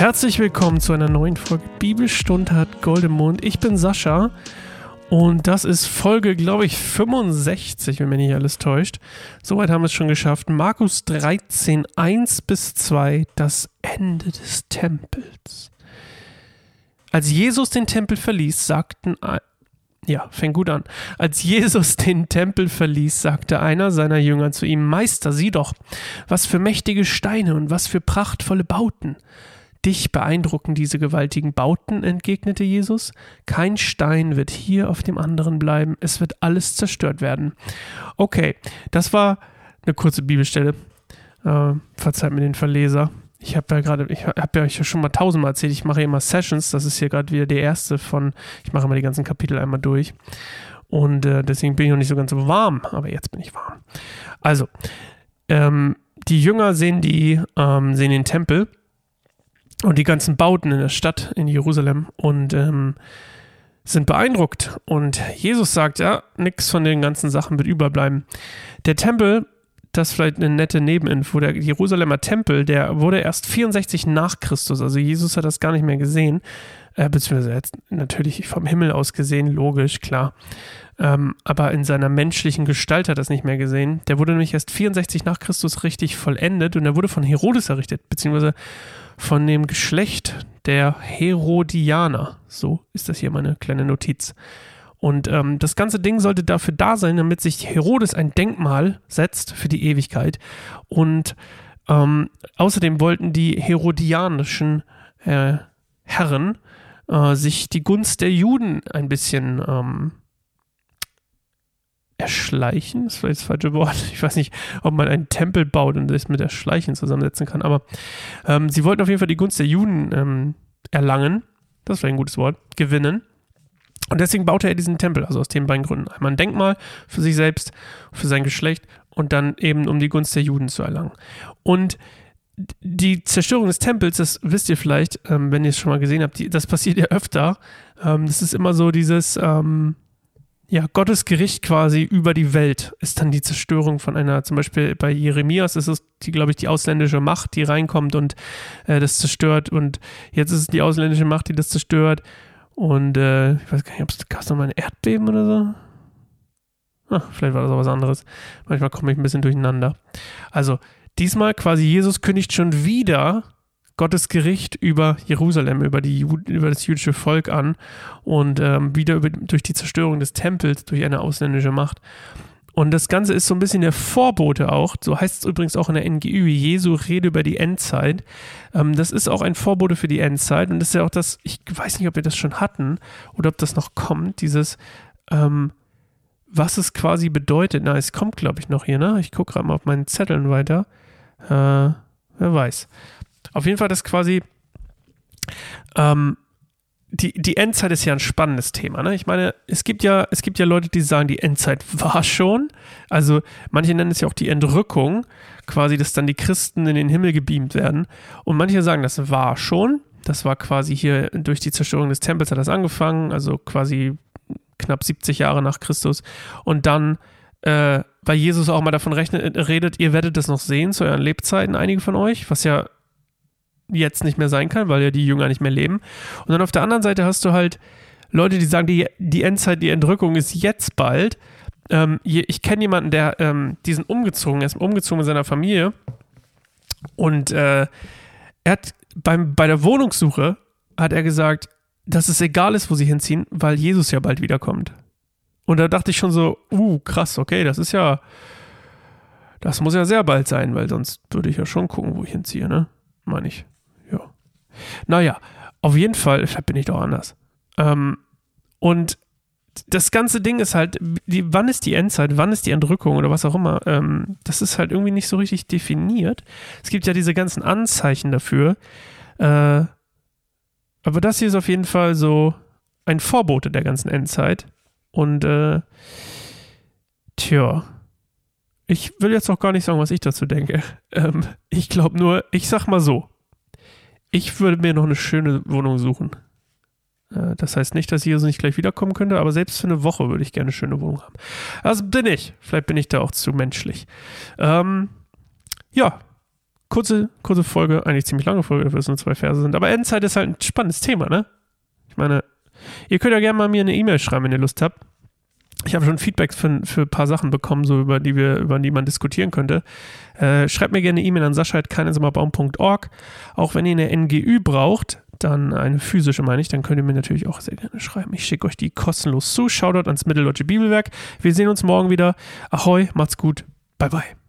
Herzlich willkommen zu einer neuen Folge Bibelstunde hat Goldemond. Ich bin Sascha und das ist Folge, glaube ich, 65, wenn mich nicht alles täuscht. Soweit haben wir es schon geschafft. Markus 13, 1 bis 2, das Ende des Tempels. Als Jesus den Tempel verließ, sagten ja, fängt gut an. Als Jesus den Tempel verließ, sagte einer seiner Jünger zu ihm, Meister, sieh doch, was für mächtige Steine und was für prachtvolle Bauten. Dich beeindrucken diese gewaltigen Bauten, entgegnete Jesus. Kein Stein wird hier auf dem anderen bleiben, es wird alles zerstört werden. Okay, das war eine kurze Bibelstelle. Äh, verzeiht mir den Verleser. Ich habe ja gerade, ich habe ja euch schon mal tausendmal erzählt, ich mache immer Sessions, das ist hier gerade wieder der erste von, ich mache immer die ganzen Kapitel einmal durch. Und äh, deswegen bin ich noch nicht so ganz so warm, aber jetzt bin ich warm. Also, ähm, die Jünger sehen die, ähm, sehen den Tempel und die ganzen Bauten in der Stadt in Jerusalem und ähm, sind beeindruckt. Und Jesus sagt, ja, nichts von den ganzen Sachen wird überbleiben. Der Tempel, das ist vielleicht eine nette Nebeninfo, der Jerusalemer Tempel, der wurde erst 64 nach Christus, also Jesus hat das gar nicht mehr gesehen, äh, beziehungsweise jetzt natürlich vom Himmel aus gesehen, logisch, klar. Ähm, aber in seiner menschlichen Gestalt hat er das nicht mehr gesehen. Der wurde nämlich erst 64 nach Christus richtig vollendet und er wurde von Herodes errichtet, beziehungsweise von dem Geschlecht der Herodianer. So ist das hier meine kleine Notiz. Und ähm, das ganze Ding sollte dafür da sein, damit sich Herodes ein Denkmal setzt für die Ewigkeit. Und ähm, außerdem wollten die herodianischen äh, Herren äh, sich die Gunst der Juden ein bisschen ähm, erschleichen, das war jetzt das falsche Wort. Ich weiß nicht, ob man einen Tempel baut und das mit erschleichen zusammensetzen kann, aber ähm, sie wollten auf jeden Fall die Gunst der Juden ähm, erlangen. Das wäre ein gutes Wort. Gewinnen. Und deswegen baute er diesen Tempel, also aus den beiden Gründen. Einmal ein Denkmal für sich selbst, für sein Geschlecht und dann eben, um die Gunst der Juden zu erlangen. Und die Zerstörung des Tempels, das wisst ihr vielleicht, ähm, wenn ihr es schon mal gesehen habt, die, das passiert ja öfter. Ähm, das ist immer so dieses, ähm, ja, Gottes Gericht quasi über die Welt ist dann die Zerstörung von einer, zum Beispiel bei Jeremias ist es, glaube ich, die ausländische Macht, die reinkommt und äh, das zerstört. Und jetzt ist es die ausländische Macht, die das zerstört. Und äh, ich weiß gar nicht, ob es gab es nochmal ein Erdbeben oder so? Ach, vielleicht war das auch was anderes. Manchmal komme ich ein bisschen durcheinander. Also, diesmal quasi Jesus kündigt schon wieder Gottes Gericht über Jerusalem, über, die, über das jüdische Volk an und ähm, wieder über, durch die Zerstörung des Tempels durch eine ausländische Macht. Und das Ganze ist so ein bisschen der Vorbote auch, so heißt es übrigens auch in der NGÜ, Jesu Rede über die Endzeit. Ähm, das ist auch ein Vorbote für die Endzeit und das ist ja auch das, ich weiß nicht, ob wir das schon hatten oder ob das noch kommt, dieses, ähm, was es quasi bedeutet. Na, es kommt, glaube ich, noch hier, ne? Ich gucke gerade mal auf meinen Zetteln weiter. Äh, wer weiß. Auf jeden Fall das quasi, ähm, die, die Endzeit ist ja ein spannendes Thema. Ne? Ich meine, es gibt ja, es gibt ja Leute, die sagen, die Endzeit war schon. Also manche nennen es ja auch die Entrückung, quasi, dass dann die Christen in den Himmel gebeamt werden. Und manche sagen, das war schon. Das war quasi hier durch die Zerstörung des Tempels hat das angefangen, also quasi knapp 70 Jahre nach Christus. Und dann, äh, weil Jesus auch mal davon rechnet, redet, ihr werdet das noch sehen zu euren Lebzeiten, einige von euch, was ja jetzt nicht mehr sein kann, weil ja die Jünger nicht mehr leben. Und dann auf der anderen Seite hast du halt Leute, die sagen, die, die Endzeit, die Entrückung ist jetzt bald. Ähm, ich kenne jemanden, der ähm, diesen umgezogen ist, umgezogen mit seiner Familie. Und äh, er hat beim, bei der Wohnungssuche hat er gesagt, dass es egal ist, wo sie hinziehen, weil Jesus ja bald wiederkommt. Und da dachte ich schon so, uh, krass, okay, das ist ja, das muss ja sehr bald sein, weil sonst würde ich ja schon gucken, wo ich hinziehe, ne? Meine ich. Naja, auf jeden Fall bin ich doch anders. Ähm, und das ganze Ding ist halt, die, wann ist die Endzeit, wann ist die Entrückung oder was auch immer, ähm, das ist halt irgendwie nicht so richtig definiert. Es gibt ja diese ganzen Anzeichen dafür. Äh, aber das hier ist auf jeden Fall so ein Vorbote der ganzen Endzeit. Und äh, tja, ich will jetzt auch gar nicht sagen, was ich dazu denke. Ähm, ich glaube nur, ich sag mal so, ich würde mir noch eine schöne Wohnung suchen. Äh, das heißt nicht, dass Jesus nicht gleich wiederkommen könnte, aber selbst für eine Woche würde ich gerne eine schöne Wohnung haben. Also bin ich. Vielleicht bin ich da auch zu menschlich. Ähm, ja, kurze, kurze Folge, eigentlich ziemlich lange Folge, dafür es nur zwei Verse sind. Aber Endzeit ist halt ein spannendes Thema, ne? Ich meine, ihr könnt ja gerne mal mir eine E-Mail schreiben, wenn ihr Lust habt. Ich habe schon Feedback für, für ein paar Sachen bekommen, so über die wir, über die man diskutieren könnte. Äh, schreibt mir gerne eine E-Mail an sascha.keinesimmerbaum.org. Auch wenn ihr eine NGÜ braucht, dann eine physische meine ich, dann könnt ihr mir natürlich auch sehr gerne schreiben. Ich schicke euch die kostenlos zu. Shoutout ans Mitteldeutsche Bibelwerk. Wir sehen uns morgen wieder. Ahoi, macht's gut. Bye bye.